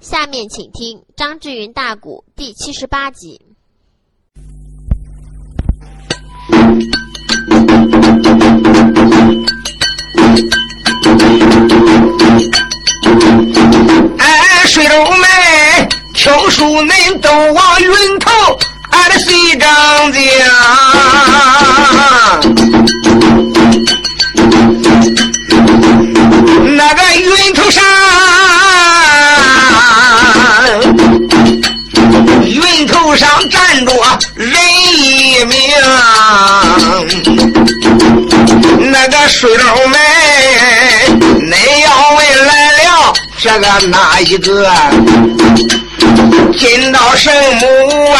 下面请听张志云大鼓第七十八集。哎，水肉妹，听书恁都往云头，俺的水张家。那个云头上，上站着人一名，那个水肉妹，恁要问来了这个哪一个？进到圣母啊，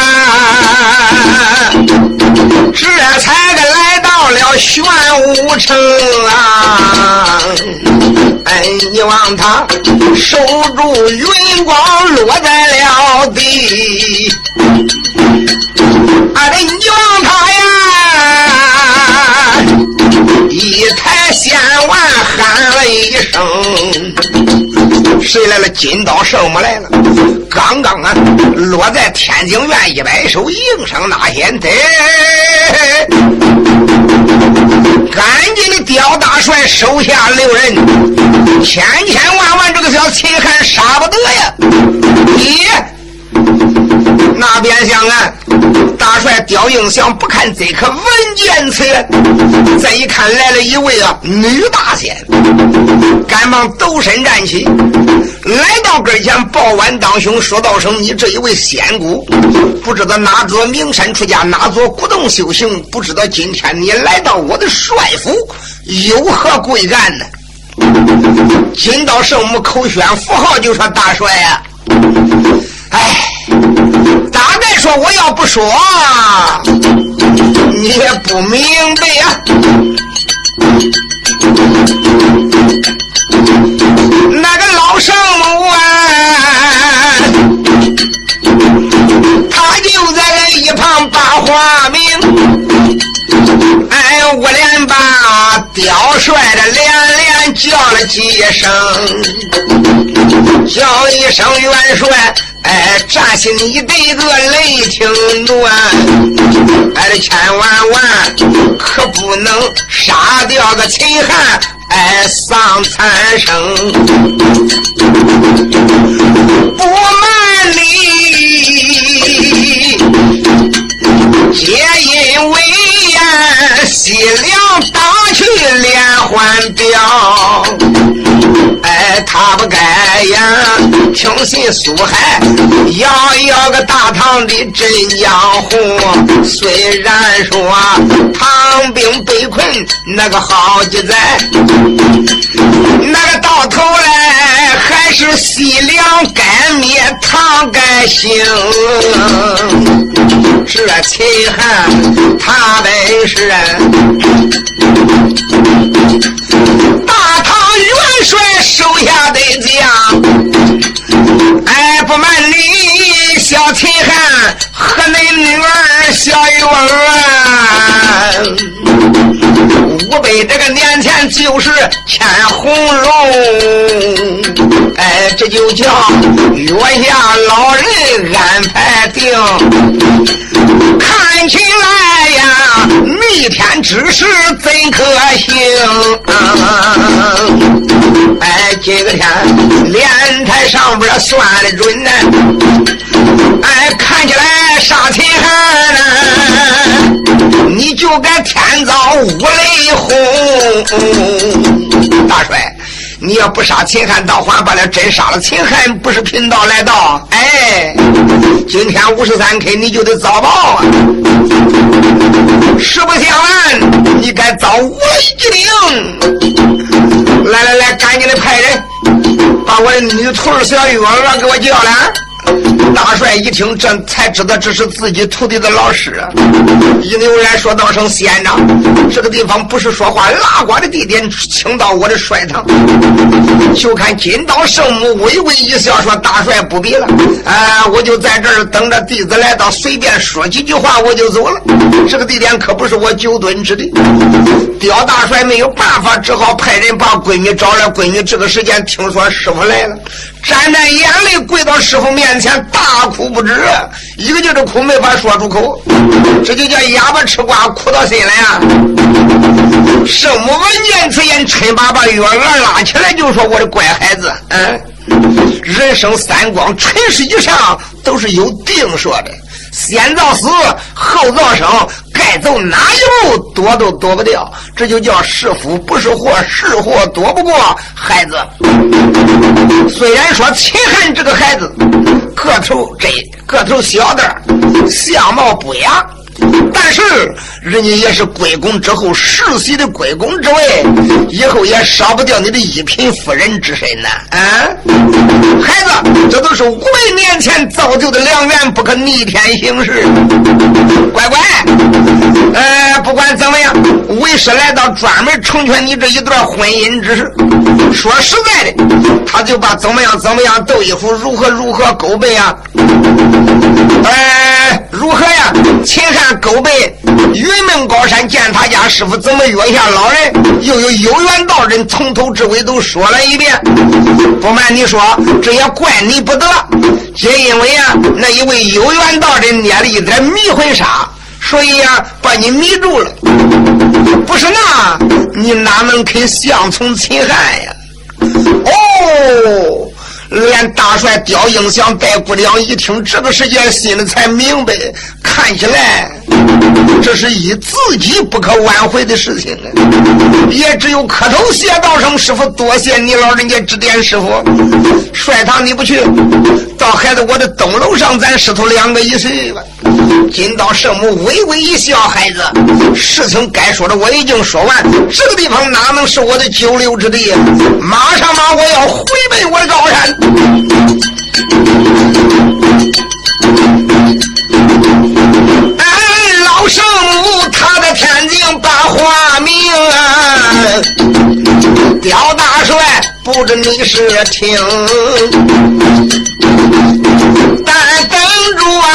这才个来到了玄武城啊！哎，你望他守住云光落在了地，啊，这你望他呀，一抬仙腕喊了一声，谁来了？金刀圣母来了。刚刚啊，落在天津院一摆手，应声那先得，赶紧的刁大帅手下留人，千千万万这个小秦汉杀不得呀！咦，那边厢啊，帅刁应祥不看这颗文件册，再一看来了一位啊女大仙，赶忙抖身站起，来到跟前抱腕当胸，说道声：“你这一位仙姑，不知道哪座名山出家，哪座古洞修行？不知道今天你来到我的帅府，有何贵干呢？”金道圣母口宣符号就说：“大帅呀，哎。”大概说我要不说，你也不明白呀。那个老圣母啊，他就在一旁把话明。哎，我连把刁帅的连连叫了几声，叫一声元帅。哎，扎心你得个雷霆怒啊，哎，这千万万可不能杀掉个秦汉，哎，丧残生。不瞒你，皆因为呀，西凉打去连环镖。他不该呀！听信苏海要要个大唐的镇江湖，虽然说唐兵被困那个好几载，那个到头来还是西凉该灭唐该兴。这秦汉他本是大唐。元帅手下的将，哎，不瞒你，小秦汉和恁女儿小玉儿，五百这个年前就是牵红龙，哎，这就叫月下老人安排定，看起来呀，一天之事怎可行？哎，今个天莲台上边算的准呢。哎，看起来杀秦汉呢，你就该天遭五雷轰。大帅，你要不杀秦汉，倒还罢了；真杀了秦汉，不是贫道来到。哎，今天五十三 K，你就得遭报啊！实不相瞒，你该遭我一令。来来来，赶紧的派人把我的女徒儿小玉娥给我叫来。大帅一听，这才知道这是自己徒弟的老师。一扭脸说道声：“县长，这个地方不是说话拉呱的地点，请到我的帅堂。”就看金刀圣母微微一笑，说：“大帅不必了，啊，我就在这儿等着弟子来到，随便说几句话我就走了。这个地点可不是我久蹲之地。”刁大帅没有办法，只好派人把闺女找来。闺女这个时间听说师傅来了。沾沾眼泪跪到师傅面前，大哭不止，一个劲的哭，没法说出口，这就叫哑巴吃瓜，哭到心来啊！圣母闻见此言，嗔巴把月娥拉起来，就说：“我的乖孩子，嗯，人生三光，尘世以上都是有定说的。”先造死，后造生，该走哪一步躲都躲不掉。这就叫是福不是祸，是祸躲不过。孩子，虽然说秦汉这个孩子个头这个头小点相貌不雅。但是人家也是归公之后世袭的归公之位，以后也少不掉你的一品夫人之身呐！啊，孩子，这都是五百年前造就的良缘，不可逆天行事。乖乖，呃，不管怎么样，为师来到专门成全你这一段婚姻之事。说实在的，他就把怎么样怎么样窦一夫如何如何勾背啊，呃，如何呀？秦汉。勾背云梦高山见他家师傅怎么约一下老人，又有有缘道人从头至尾都说了一遍。不瞒你说，这也怪你不得，皆因为啊，那一位有缘道人捏了一点迷魂沙，所以呀，把你迷住了。不是那，你哪能肯相从秦汉呀？哦。连大帅刁英祥、戴姑娘一听这个时间，心里才明白，看起来这是以自己不可挽回的事情啊！也只有磕头谢道声师傅，多谢你老人家指点师傅。帅堂你不去，到孩子我的东楼上，咱师徒两个一睡吧。金刀圣母微微一笑，孩子，事情该说的我已经说完，这个地方哪能是我的久留之地？马上马，我要回奔我的高山。哎老圣母，他的天津把话明啊，刁大帅，不知你是听，但等着啊，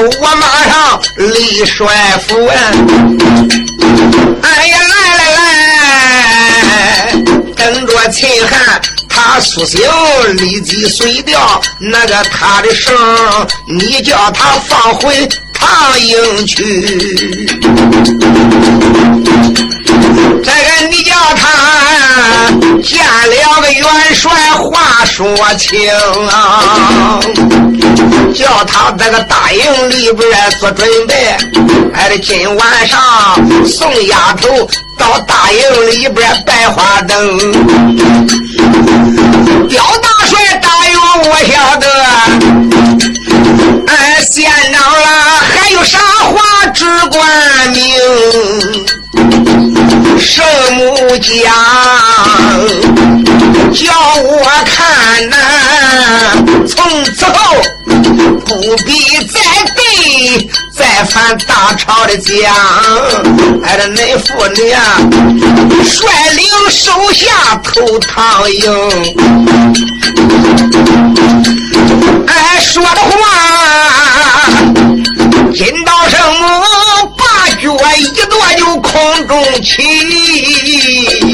我马上立帅府，哎呀，来来来，等着秦汉。他苏醒，立即碎掉那个他的绳，你叫他放回唐营去。这个你叫他见了个元帅话说清，叫他在个大营里边做准备，还得今晚上送丫头到大营里边摆花灯。刁大帅大勇，我晓得。哎，县长了，还有啥话只管明。圣母讲，叫我看呐，从此后不必再对再犯大朝的将。哎，这恁父女啊，率领手下投唐营。哎，说的话，金刀圣母。空中起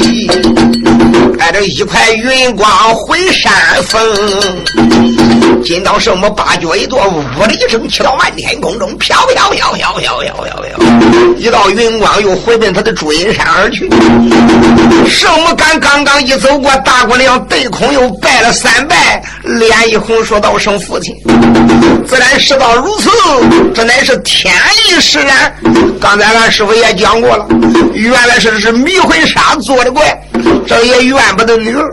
带着一块云光回山峰。金刀圣母八脚一跺，呜的一声起到漫天空中，飘飘飘飘飘飘飘飘，一道云光又回奔他的祝阴山而去。圣母刚刚刚一走过，大姑娘对空又拜了三拜，脸一红，说道：“圣父亲，自然事到如此，这乃是天意使然。”刚才俺师傅也讲过了，原来是是迷魂沙做的怪，这也怨不得女儿。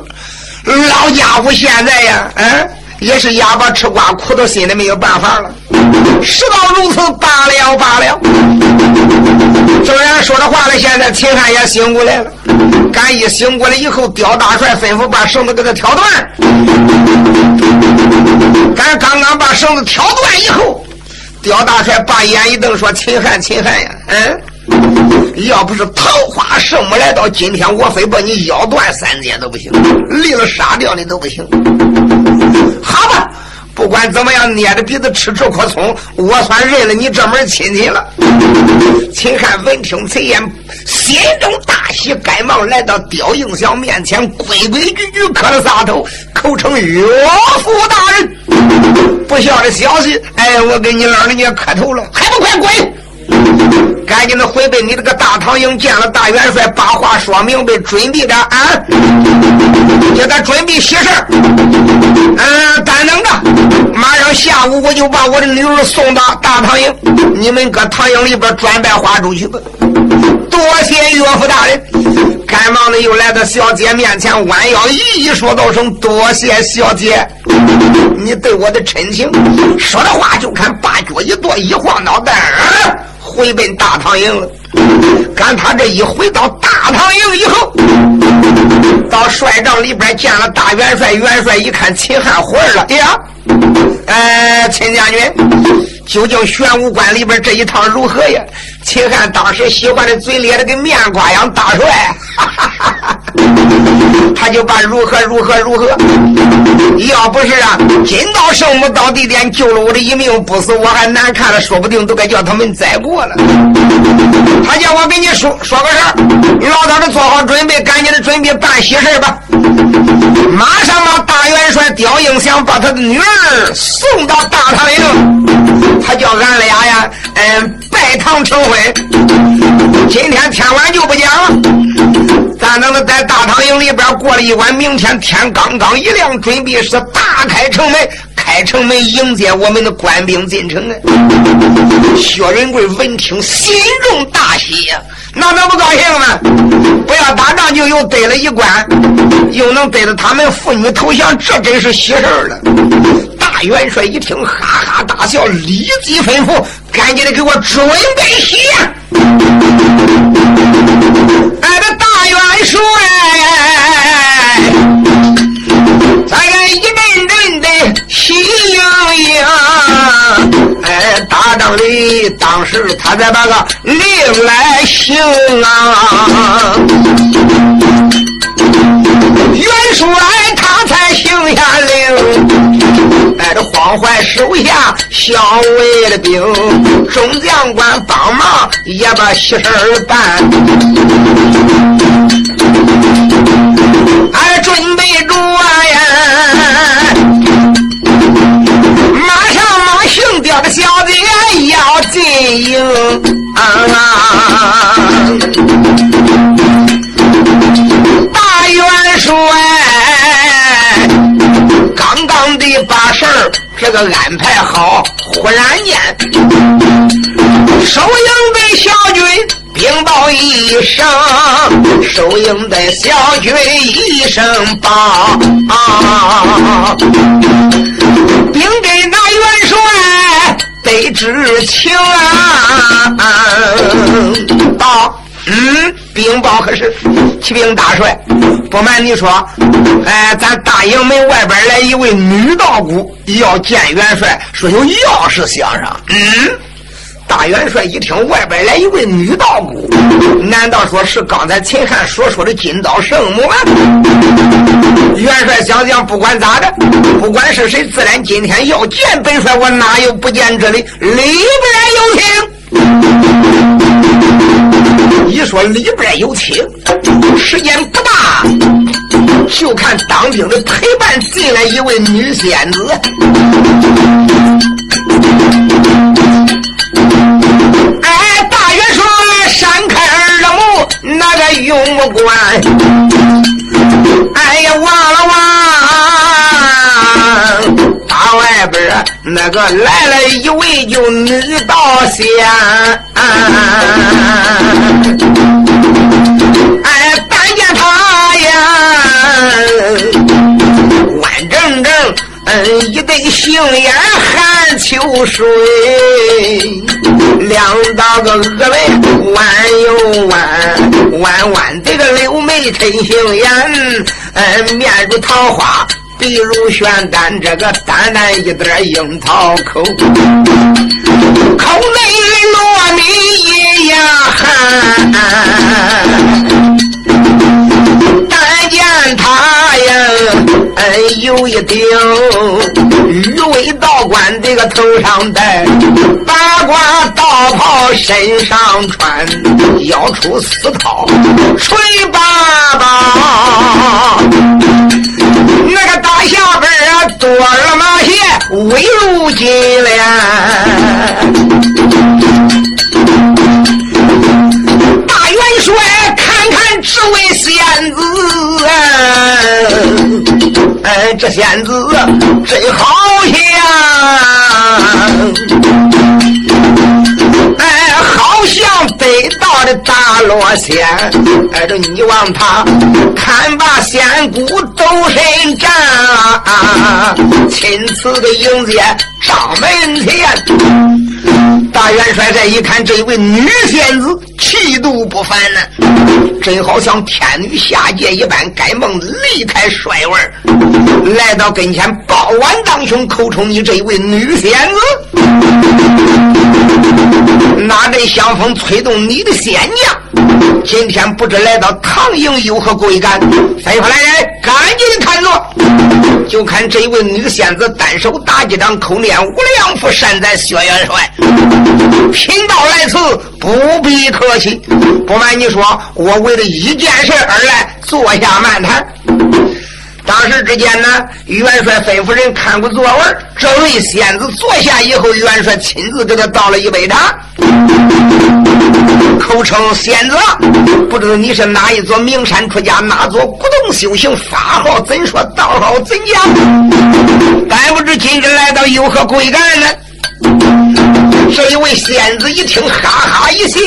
老家伙现在呀，嗯，也是哑巴吃瓜，苦到心里没有办法了。事到如此，罢了罢了。正然说着话呢，现在秦汉也醒过来了。赶一醒过来以后，刁大帅吩咐把绳子给他挑断。赶刚刚把绳子挑断以后，刁大帅把眼一瞪，说：“秦汉，秦汉呀，嗯，要不是桃花圣母来到今天，我非把你腰断三截都不行，离了杀掉你都不行。好吧。”不管怎么样，捏着鼻子吃这颗葱，我算认了你这门亲戚了。秦汉闻听此言，心中大喜，赶忙来到刁应祥面前，规规矩矩磕了仨头，口称岳父大人。不孝的消息，哎，我给你老人家磕头了，还不快滚！赶紧的回奔你这个大唐营，见了大元帅，把话说明白，准备着啊，叫他准备喜事嗯，等等着，马上下午我就把我的女儿送到大唐营，你们搁唐营里边转卖花出去吧。多谢岳父大人，赶忙的又来到小姐面前，弯腰一一说道声多谢小姐，你对我的真情。说的话就看八脚一跺，一晃脑袋。回奔大唐营了。赶他这一回到大唐营以后，到帅帐里边见了大元帅。元帅一看秦汉回来了，哎呀，哎，秦将军，究竟玄武关里边这一趟如何呀？秦汉当时喜欢的嘴咧的跟面瓜一样，大帅，哈哈他就把如何如何如何，要不是啊，金刀圣母到地点救了我的一命不死，我还难看了，说不定都该叫他们宰过了。他叫我给你说说个事儿，老早的做好准备，赶紧的准备办喜事吧。马上让大元帅刁应祥把他的女儿送到大唐营，他叫俺俩呀，嗯，拜堂成婚。今天天晚就不讲了，咱等着在大唐营里边过了一晚，明天天刚刚一亮，准备是大开城门，开城门迎接我们的官兵进城啊。薛仁贵闻听，心中大喜呀，那能不高兴吗？不要打仗就又得了一官，又能得到他们妇女投降，这真是喜事了。大元帅一听，哈哈大笑，立即吩咐：“赶紧的，给我准备喜！”俺的大元帅，咱一阵阵的喜洋洋。哎，打仗的当时他在把个令来行啊，元帅他才行下令，带着慌坏手下小卫的兵，众将官帮忙也把喜事儿办，俺，准备着呀。姓刁的小姐要进营，大把事儿这个安排好，忽然间收营的小军禀报一声，收营的小军一声报，禀给那元帅得知情啊！报，嗯，禀报可是启禀大帅，不瞒你说，哎，咱大营门外边来一位女道姑要见元帅，说有要事相商。嗯。大元帅一听，外边来一位女道姑，难道说是刚才秦汉所说的金刀圣母吗？元帅想想，不管咋的，不管是谁，自然今天要见本帅，我哪有不见之理？里边有请。一说里边有请，时间不大，就看当兵的陪伴进来一位女仙子。哎，大元帅闪开耳目，那个用不惯。哎呀，望了望，大外边那个来了一位就女道仙。弯正正。嗯，一对杏眼含秋水，两道个峨眉弯又弯，弯弯这个柳眉衬杏眼，嗯，面如桃花。鼻如玄丹，这个淡淡一点樱桃口，口内糯米一样含。见他呀，有一顶鱼尾道冠，这个头上戴，八卦道袍身上穿，腰出丝绦垂八宝。那个大下边啊，多了马鞋，威如金莲。这仙子真好像。好像得到的大罗仙，挨着你望他看把仙骨走身站，亲自的迎接张门前。大元帅再一看，这位女仙子气度不凡呢，真好像天女下界一般。该梦离开帅位来到跟前，抱完当胸，口称你这一位女仙子。哪阵香风吹动你的仙娘？今天不知来到唐营有何贵干？吩咐来人，赶紧的看着。就看这位女仙子单手打几掌口念无量佛，善哉薛元帅。贫道来此，不必客气。不瞒你说，我为了一件事而来，坐下漫谈。当时之间呢，元帅吩咐人看过座位，这位仙子坐下以后，元帅亲自给他倒了一杯茶，口称仙子，不知道你是哪一座名山出家，哪座古洞修行，法号怎说，道号怎讲？但不知今日来到有何贵干呢？这一位仙子一听，哈哈一笑，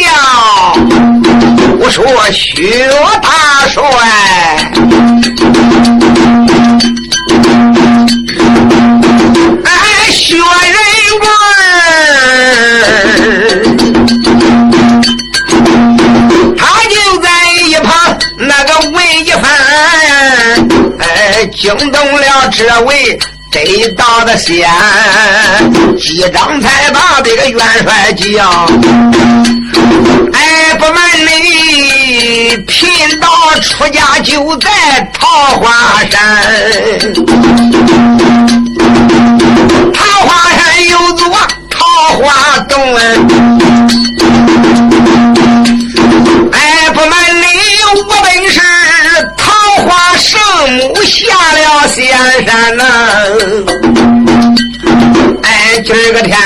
我说薛大帅。哎，薛仁贵他就在一旁那个问一番，哎，惊动了这位得道的仙，几张才把这个元帅叫。哎，不瞒你，贫道出家就在桃花山。桃花山有座桃花洞。哎，不瞒你，我本是桃花圣母下来仙山呐。哎，今儿个天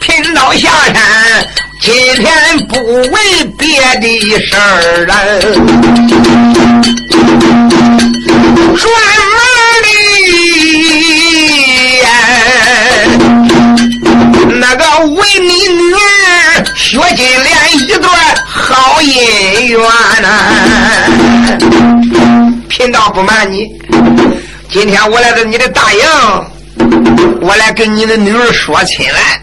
贫道下山。今天不为别的事儿啊，专门的那个为你女儿薛金莲一段好姻缘呐。贫道不瞒你，今天我来到你的大营，我来跟你的女儿说亲来。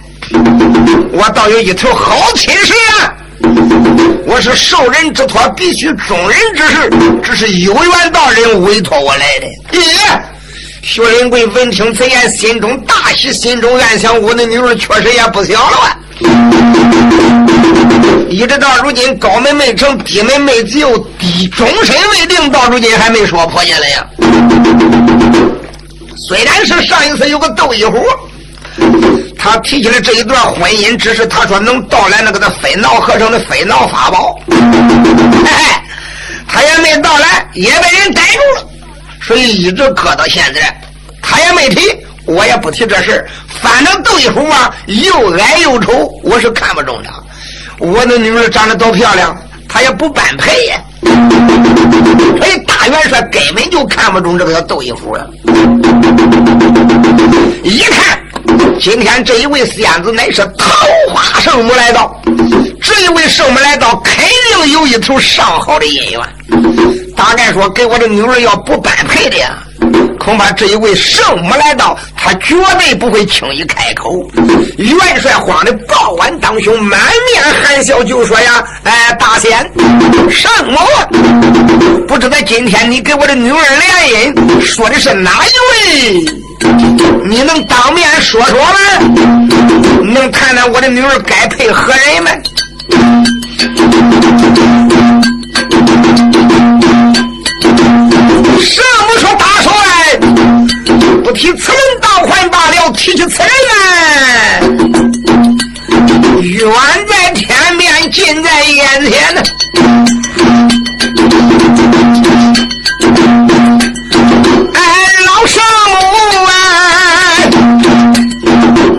我倒有一头好亲事啊！我是受人之托，必须忠人之事，这是有缘道人委托我来的。咦，薛仁贵闻听此言，心中大喜，心中暗想：我的女儿确实也不小了啊！一直到如今，高门没成，低门没就，低终身未定，到如今还没说破下来呀。虽然是上一次有个窦一虎。他提起来这一段婚姻之事，他说能到来那个的飞脑和尚的飞脑法宝，他也没到来，也被人逮住了，所以一直搁到现在，他也没提，我也不提这事反正窦一虎啊，又矮又丑，我是看不中他。我的女儿长得多漂亮，她也不般配呀。所以大元帅根本就看不中这个叫窦一虎啊，一看。今天这一位仙子乃是桃花圣母来到，这一位圣母来到，肯定有一头上好的姻缘。大概说给我的女儿要不般配的呀，恐怕这一位圣母来到，他绝对不会轻易开口。元帅慌的抱完当胸，满面含笑就说：“呀，哎，大仙，圣母，不知道今天你给我的女儿联姻说的是哪一位？你能当面说说吗？能谈谈我的女儿该配何人吗？”圣母说：“大，不提此人倒还罢了，提起此人来，远在天边，近在眼前呢。哎，老圣母啊，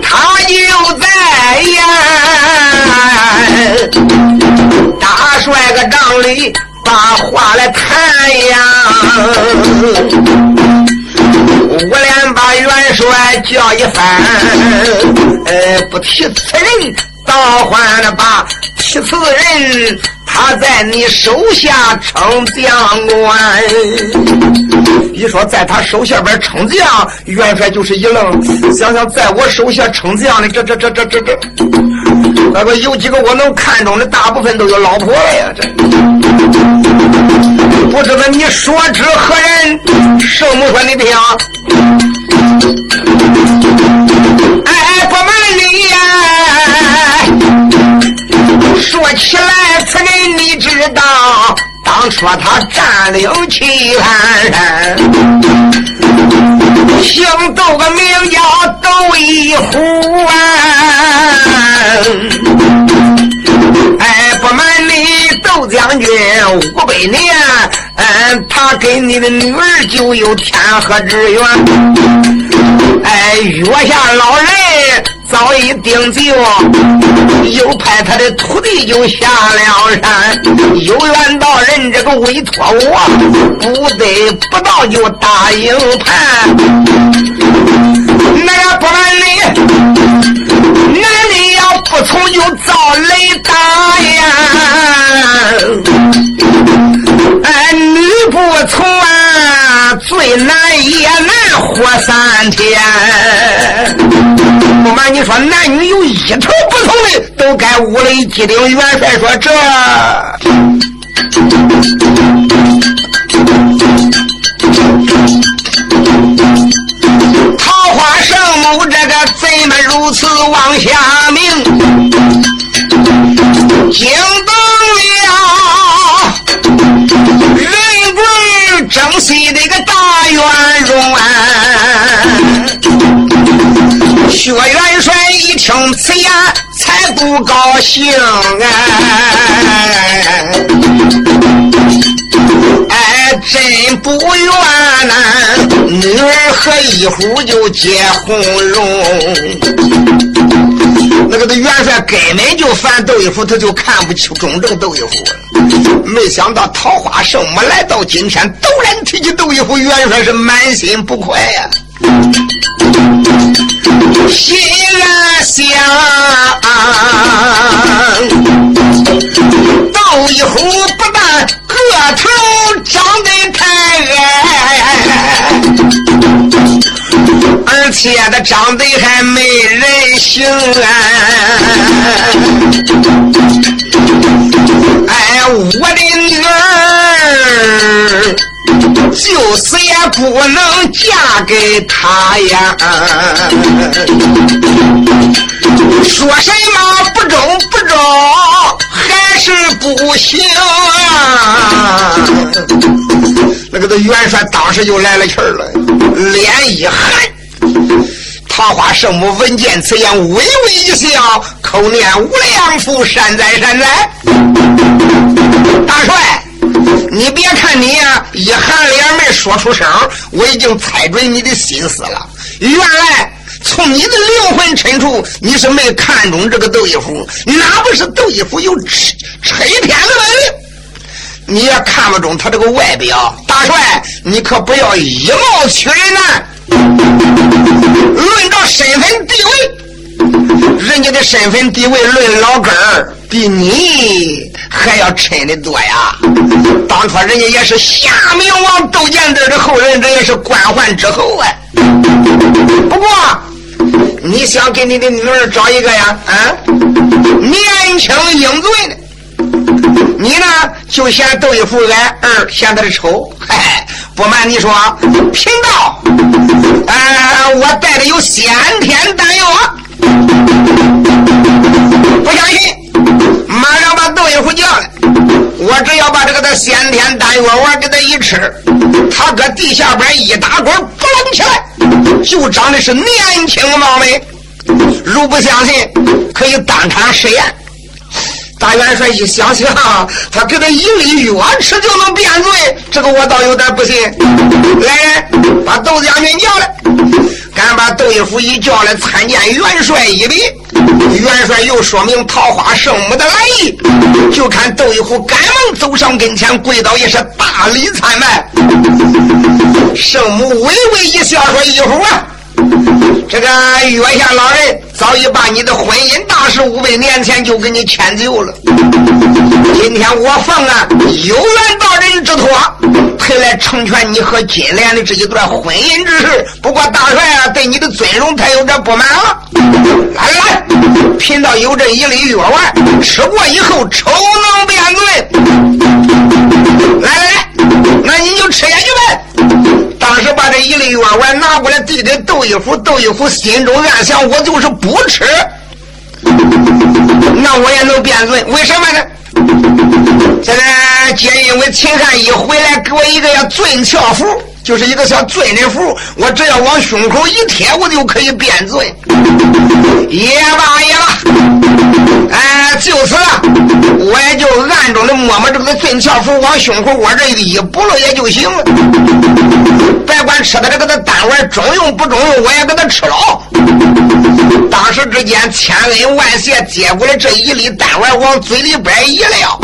他就在呀，大帅个帐里。”把话来谈呀！我连把元帅叫一番，呃，不提此人，倒换了把提此人。他在你手下称将官，一说在他手下边称将，元帅就是一愣，想想在我手下称将的这这这这这这，那个有几个我能看中的，大部分都有老婆了呀！这不知道你说知何人？圣母说你听，哎，不瞒你呀，说起来。此人你知道，当初他占领棋盘山，姓窦个名叫窦一虎啊！哎，不瞒，窦将军五百年，嗯，他跟你的女儿就有天河之缘，哎，月下老人。早已定就，又派他的徒弟就下了山。有缘道人这个委托我，不得不到就答应判。那不瞒你，男的不从就遭雷打呀！哎，女不从啊，最难也难活三天。不瞒你说，男女有一头不同的，都该五雷击顶。元帅说：“这如此往下命，惊动了人鬼争西的个大元荣！”薛元帅一听此言，才不高兴啊！真不愿呐，女儿和一虎就结红容。那个的元帅根本就烦窦一虎，他就看不起中正窦一虎。没想到桃花圣母来到今天，陡然提起窦一虎，元帅是满心不快呀。心想，窦一虎不但个头长得太矮，而且他长得还没人性啊！哎，我的女儿。就是也不能嫁给他呀！说什么不中不中，是不行啊！那个的元帅当时就来了气儿了，脸一寒。桃花圣母闻见此言，微微一笑，口念无量福，善哉善哉。大帅。你别看你呀，一含脸没说出声，我已经猜准你的心思了。原来从你的灵魂深处，你是没看中这个窦一虎，哪不是窦一虎有吹天的本领你也看不中他这个外表。大帅，你可不要以貌取人呐！论到身份地位，人家的身份地位论老根儿，比你还要抻的多呀。当初人家也是夏明王窦建德的后人，这也是官宦之后啊。不过，你想给你的女儿找一个呀？啊，年轻英俊的。你呢，就嫌窦一福矮，二嫌他的丑。嗨，不瞒你说，贫道，呃，我带的有先天丹药。不相信，我只要把这个的先天丹药丸给他一吃，他搁地下边一打滚，扑棱起来，就长得是年轻貌美。如不相信，可以当场实验。大元帅一想想，他给他一粒药吃就能变罪，这个我倒有点不信。来人，把窦将军叫来。敢把窦一虎一叫来参见元帅一礼。元帅又说明桃花圣母的来意，就看窦一虎赶忙走上跟前，跪倒也是大礼参拜。圣母微微一笑，说：“一虎啊。”这个月下老人早已把你的婚姻大事五百年前就给你迁就了。今天我奉啊有缘道人之托，特来成全你和金莲的这一段婚姻之事。不过大帅啊，对你的尊荣他有点不满了。来来，贫道有这一粒药丸，吃过以后丑能变罪。来来来，那你就吃下去呗。当时把这一粒药丸拿过来递给窦一虎，窦一虎心中暗想：我就是不吃，那我也能变罪。为什么呢？现在皆因为秦汉一回来给我一个要尊俏符，就是一个小尊的符，我只要往胸口一贴，我就可以变罪。也罢也罢，哎，就此，我也就暗中的摸摸这个尊俏符，往胸口窝这一补了也就行了。别管吃的这个的丹丸中用不中用，我也给他吃了。当时之间，千恩万谢，接过来这一粒丹丸，往嘴里边一撂，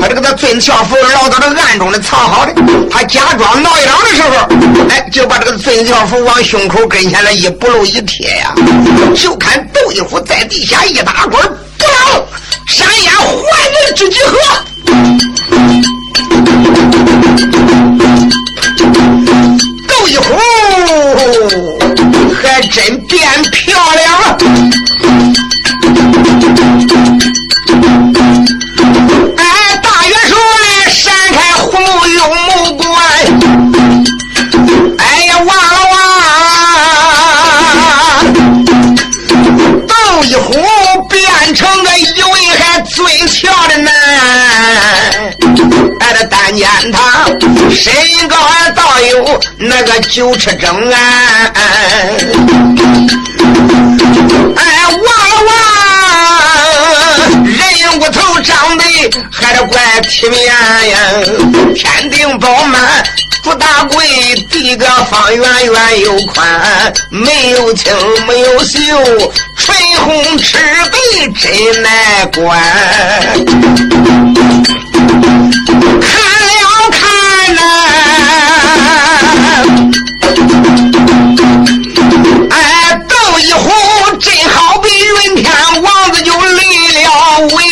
他这个的尊俏符捞到这暗中的藏好的，他假装挠痒的时候，哎，就把这个尊俏符往胸口跟前来一补了一贴呀，就看窦一虎在地下一打滚，不啷，闪眼还人之集合，够一壶还真变漂亮了。成个一位还最俏的男，哎，这单间他身高还倒有那个九尺整啊！哎，哇了哇！人骨头长得还得怪体面呀，天顶饱满，朱大贵，地个方圆圆又宽，没有青没有秀，唇红齿白真耐观。看了看呐、哎，窦一虎真好比云天王子就离了位，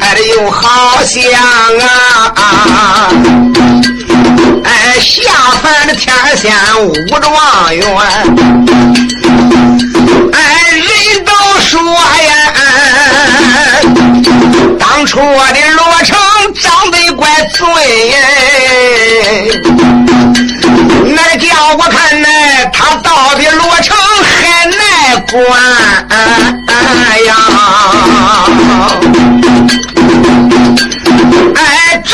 哎，呦好像啊，哎，下凡的天仙五状元，哎，人都说呀，当初我的罗成长得怪俊。那叫我看呢，他到底罗成还耐管呀？哎，周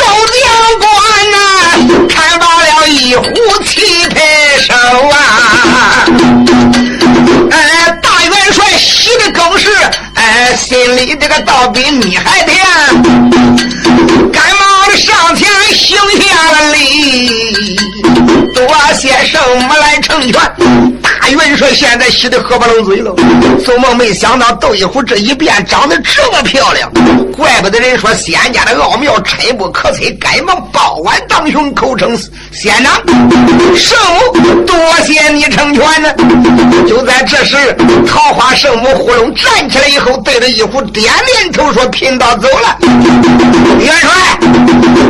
心里这个倒比你还甜，赶忙的上前行下了礼。多谢圣母来成全，大元帅现在喜得合不拢嘴了。做梦没想到窦一虎这一变长得这么漂亮，怪不得人说仙家的奥妙深不可测，赶忙抱腕当胸，口称仙长。圣母多谢你成全呢。就在这时，桃花圣母呼隆站起来以后，对着义父点点头说：“贫道走了。”元帅，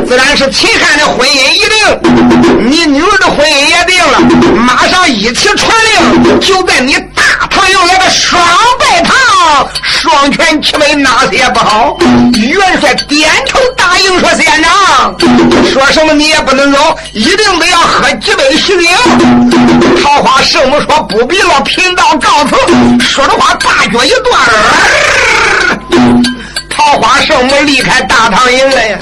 自然是秦汉的婚姻一定，你女儿的婚姻也定了，马上一起传令，就在你大唐营来个双拜堂，双全其美，哪些不好？元帅点头答应说：“县长，说什么你也不能走，一定得要喝几杯喜酒。”桃花圣母说：“不必了，贫道告辞。”说着话，大脚一断。桃花圣母离开大唐营了呀！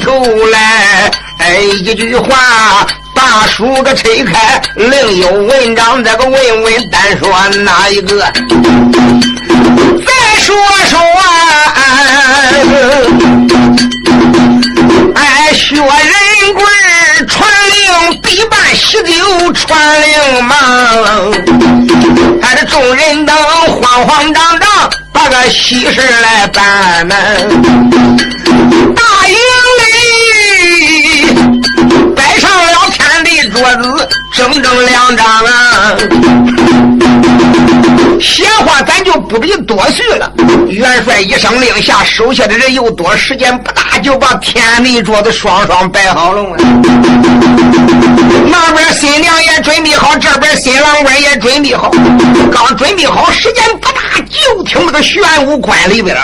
头来，哎，一句话把书个拆开，另有文章，这个问问，单说哪一个？再说说啊，哎，薛仁贵传令必办喜酒，传令忙，哎，这众人等慌慌张张把个喜事来办呢。大营桌子，整整两张啊。闲话咱就不必多叙了。元帅一声令下，手下的人又多，时间不大，就把天地桌子双双摆好了。那边新娘也准备好，这边新郎官也准备好。刚准备好，时间不大，就听那个玄武关里边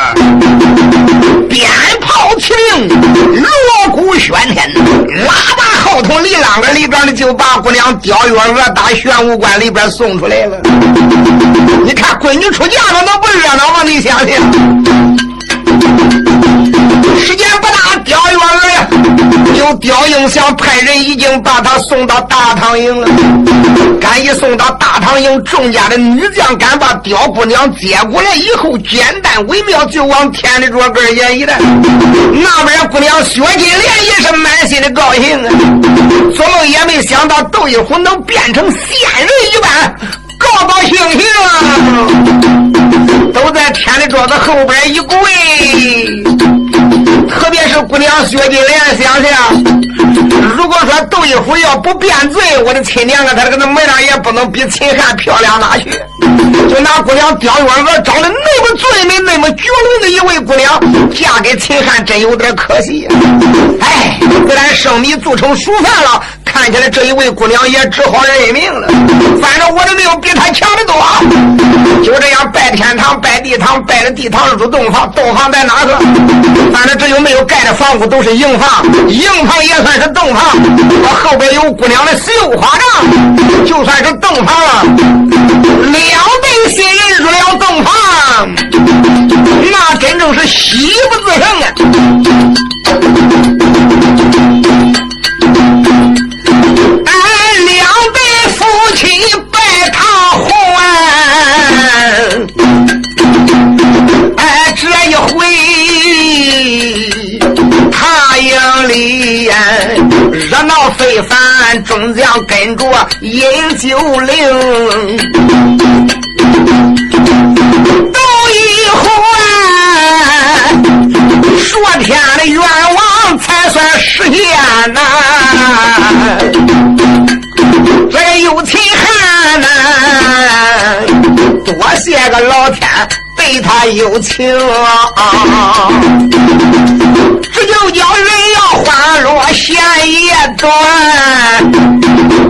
鞭炮齐鸣，锣鼓喧天，喇叭后头里啷个里边的就把姑娘刁月娥打玄武关里边送出来了。你看，闺女出嫁了，能不热闹吗？你想想，时间不大，刁月娥呀，就刁应祥派人已经把她送到大唐营了。敢一送到大唐营，众家的女将敢把刁姑娘接过来以后，简单微妙，就往天里桌根前一带。那边姑娘薛金莲心里高兴啊，做梦也没想到窦一虎能变成仙人一般。高高兴兴啊，都在天的桌子后边一跪。特别是姑娘薛金莲，想想，如果说窦一虎要不变罪，我的亲娘啊，他这个那模样也不能比秦汉漂亮哪去。就拿姑娘刁月娥长得那么俊美、那么绝伦的一位姑娘，嫁给秦汉真有点可惜。哎，自然生米做成熟饭了。看起来这一位姑娘也只好认命了。反正我的命比她强得多。就这样拜天堂、拜地堂，拜了地堂入洞房，洞房在哪个？反正这又没有盖的房屋，都是营房，营房也算是洞房。我后边有姑娘的绣花帐，就算是洞房了。两对新人入了洞房，那真正是喜不自胜啊非凡，众将跟着饮酒令。他有情，啊这就叫人要花落闲夜短。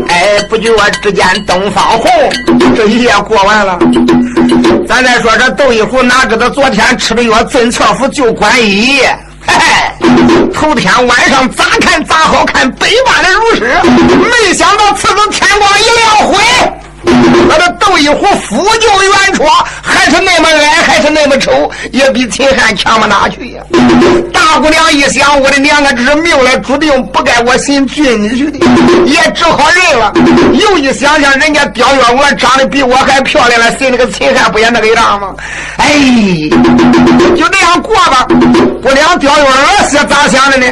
哎，不觉之间东方红，这一夜过完了。咱再说这窦一虎，哪知道昨天吃的药进侧服就管一夜。嘿嘿，头天晚上咋看咋好看，百般的如是，没想到次日天光一亮辉。那这窦一虎夫就原绰，还是那么矮，还是那么丑，也比秦汉强不哪去呀？大姑娘一想，我的娘啊，这是命来注定，不该我寻俊女婿的，也只好认了。又一想想，人家刁月娥长得比我还漂亮了，寻那个秦汉不也那个样吗？哎，就这样过吧。姑娘刁月娥是咋想的呢？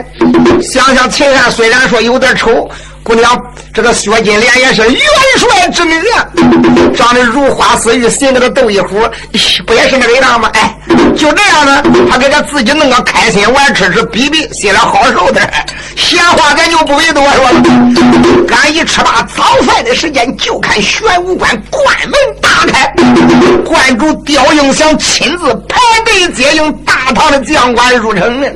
想想秦汉虽然说有点丑。姑娘，这个薛金莲也是元帅之女啊，长得如花似玉，心里头斗一壶，不也是那个样吗？哎，就这样呢，他给他自己弄个开心玩，吃吃比比，心里好受点。闲话咱就不为多说了，俺一吃罢早饭的时间，就看玄武关关门打开，关主刁应祥亲自排队接应大唐的将官入城呢。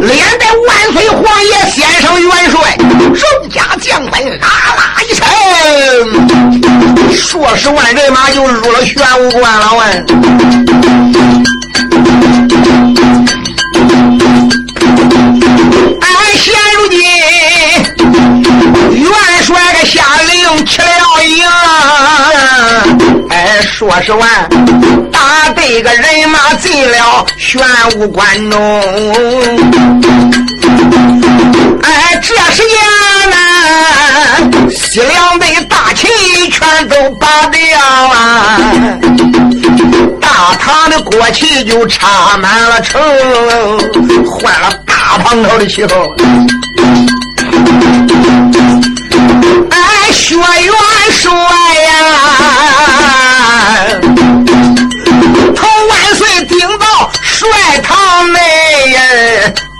连带万岁皇爷先生元帅，众家将官啦啦一声，数十万人马就入了玄武关了。问，说十万大队个人马进了玄武关中。哎，这时间呢，西凉的大旗全都拔掉啊，大唐的国旗就插满了城，换了大唐头的旗号。哎，薛元帅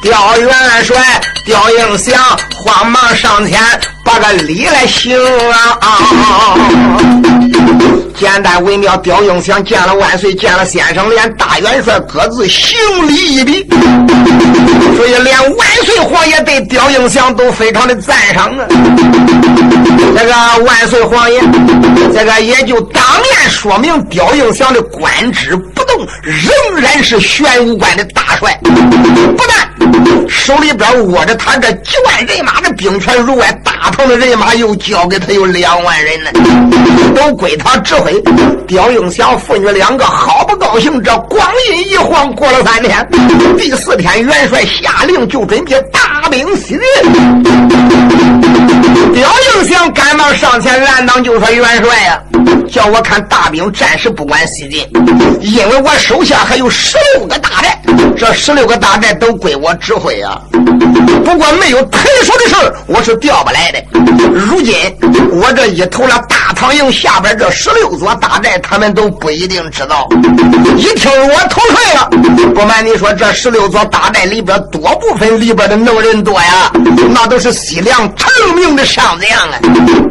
刁元帅刁应祥慌忙上前，把个礼来行啊！简单微妙，刁应祥见了万岁，见了先生，连大元帅各自行礼一礼。所以连万岁皇爷对刁应祥都非常的赞赏啊！这个万岁皇爷，这个也就当面说明刁应祥的官职不动，仍然是玄武关的大帅，不但。手里边握着他这几万人马的兵权，如外大唐的人马又交给他有两万人呢，都归他指挥。刁应祥父女两个好不高兴，这光阴一晃过了三天，第四天元帅下令就准备大兵西进。刁应祥赶忙上前拦挡，就说：“元帅呀，叫我看大兵暂时不管西进，因为我手下还有十六个大，这十六个大寨都归我。”指挥啊！不过没有特殊的事我是调不来的。如今我这一投了大唐营下边这十六座大寨，他们都不一定知道。一听我投退了，不瞒你说，这十六座大寨里边多部分里边的能人多呀，那都是西凉成名的上将啊！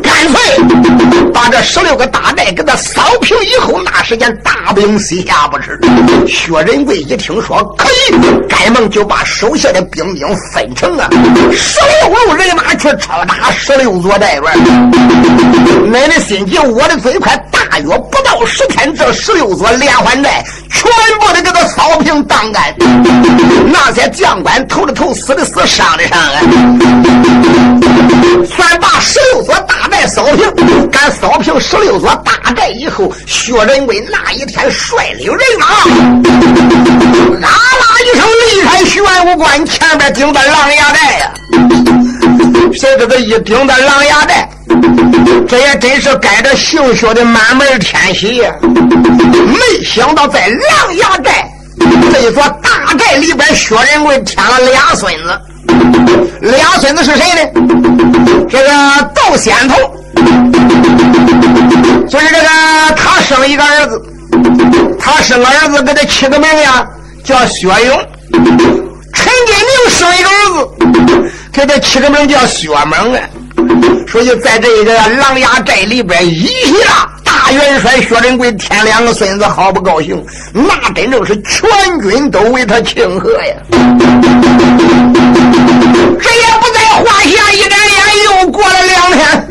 干脆把这十六个大寨给他扫平以后，那时间大兵西下不迟。薛仁贵一听说可以，赶忙就把手。下的兵兵分成啊，十六路人马去抄打十六座寨院。恁的心急，我的嘴快，大约不到十天，这十六座连环寨全部的给他扫平荡干。那些将官投的头，死的死，伤的伤啊！算把十六座大寨扫平。敢扫平十六座大寨以后，薛仁贵那一天率领人马，啊啦一声离开玄武关。前边顶的狼牙寨呀，谁知道一顶的狼牙寨，这也真是该着姓薛的满门天喜呀！没想到在狼牙寨这一座大寨里边，薛仁贵添了俩孙子。俩孙子是谁呢？这个窦仙头，就是这个他生一个儿子，他生儿子给他起个名呀，叫薛勇。陈金明生一个儿子，给他起个名叫薛猛啊。所以在这一个狼牙寨里边，一下大元帅薛仁贵添两个孙子，好不高兴。那真正是全军都为他庆贺呀。这也不在话下，一眨眼又过了两天，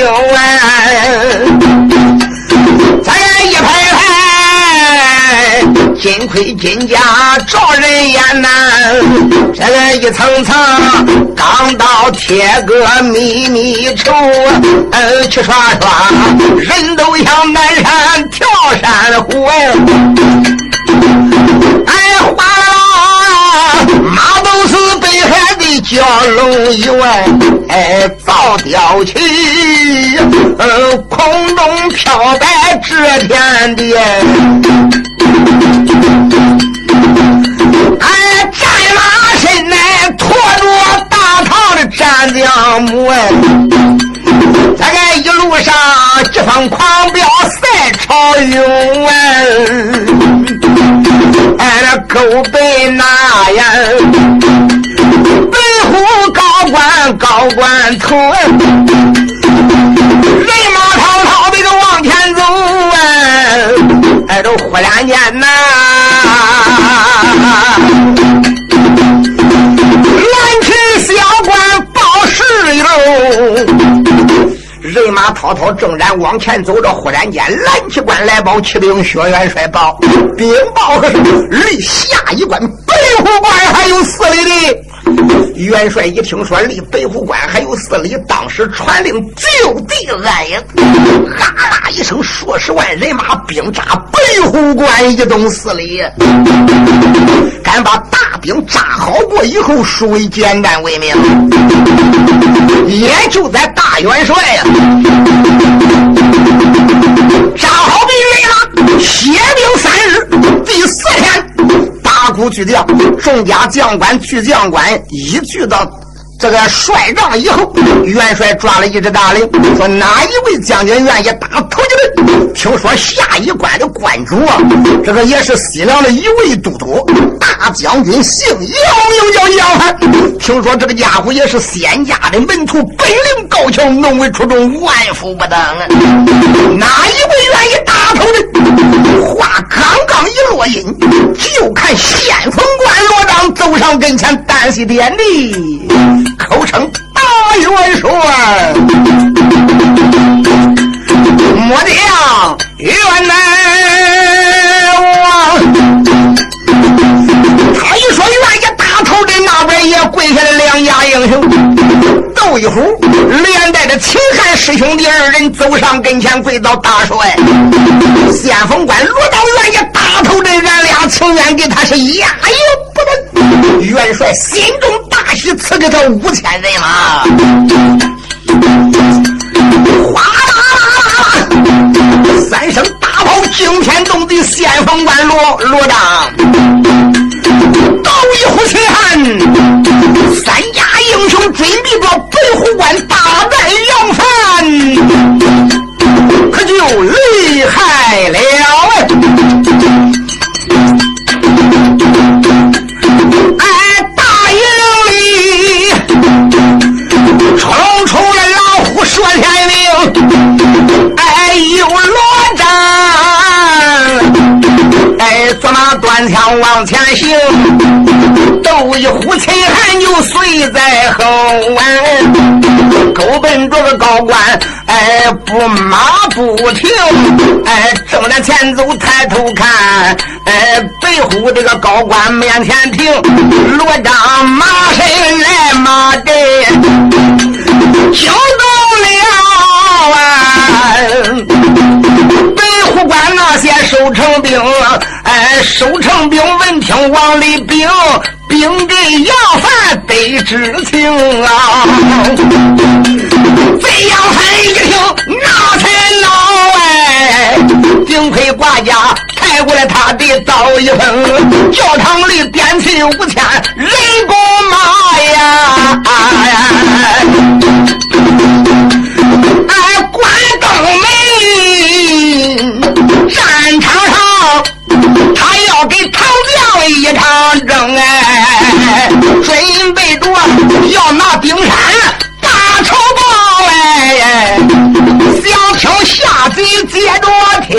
赳赳哎。咱一排排金盔金甲照人眼呐，这个一层层钢刀铁戈密密抽，嗯，去刷刷，人都像南山跳山虎哎，哎，哗啦，马都是北海的蛟龙原，哎，造吊起，空中飘摆遮天地。哎，战马身来驮着大唐的战将母哎，这一路上疾风狂飙赛朝勇哎，哎那狗背那呀，北虎高官高官头，哎都忽然间呐。人马滔滔正然往前走着，忽然间蓝旗官来报，启禀薛元帅报，禀报可是离下一关北虎关还有四里地。元帅一听说离北虎关还有四里，当时传令就地安营，哈啦一声，数十万人马兵扎北虎关一东四里，敢把大兵扎好过以后，殊为简单为名。也就在大元帅呀，扎好兵来了，歇兵三日，第四天。鼓巨将，众家将官、巨将官一聚到这个帅帐以后，元帅抓了一只大令，说哪一位将军愿意打头一阵？听说下一关的关主啊，这个也是西凉的一位都督，大将军姓杨，又叫杨凡。听说这个家伙也是仙家的门徒，本领高强，能为出众，万夫不当啊！哪一位愿意打头的？话刚落音，就看先锋官罗章走上跟前，单膝点地，口称大元帅，末将元王。他一说愿意打头的，那边也跪下了两家英雄，窦一虎连秦汉师兄弟二人走上跟前，跪到大帅，先锋官罗道愿意打头阵，俺俩情愿给他是压也不能。元帅心中大喜，赐给他五千人马，哗啦啦啦啦，三声大炮惊天动地，先锋官罗罗章。倒一虎秦汉，三家英雄准备着坐马端枪往前行。斗一虎秦汉就随在后啊，狗奔着个高官，哎，不马不停，哎，正在前走，抬头看，哎，北虎这个高官面前停，罗章马身来马阵，惊动了啊，北虎关那些守城兵，守城兵闻听王里兵。兵给杨凡得知情啊！贼杨凡一听，那才恼哎！顶盔挂甲抬过来，他的刀一锋，教堂里点齐五千人工马呀！哎，关灯门，战场给唐将一场争哎！准备着要拿冰山大仇报哎，想听下贼接着听